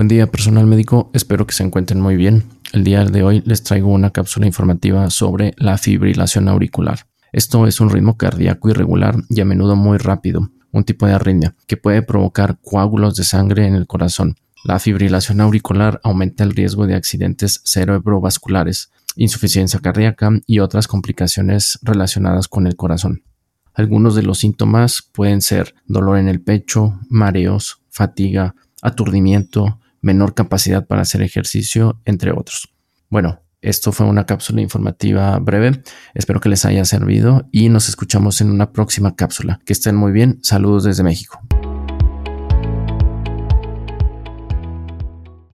Buen día personal médico, espero que se encuentren muy bien. El día de hoy les traigo una cápsula informativa sobre la fibrilación auricular. Esto es un ritmo cardíaco irregular y a menudo muy rápido, un tipo de arritmia que puede provocar coágulos de sangre en el corazón. La fibrilación auricular aumenta el riesgo de accidentes cerebrovasculares, insuficiencia cardíaca y otras complicaciones relacionadas con el corazón. Algunos de los síntomas pueden ser dolor en el pecho, mareos, fatiga, aturdimiento, menor capacidad para hacer ejercicio, entre otros. Bueno, esto fue una cápsula informativa breve. Espero que les haya servido y nos escuchamos en una próxima cápsula. Que estén muy bien. Saludos desde México.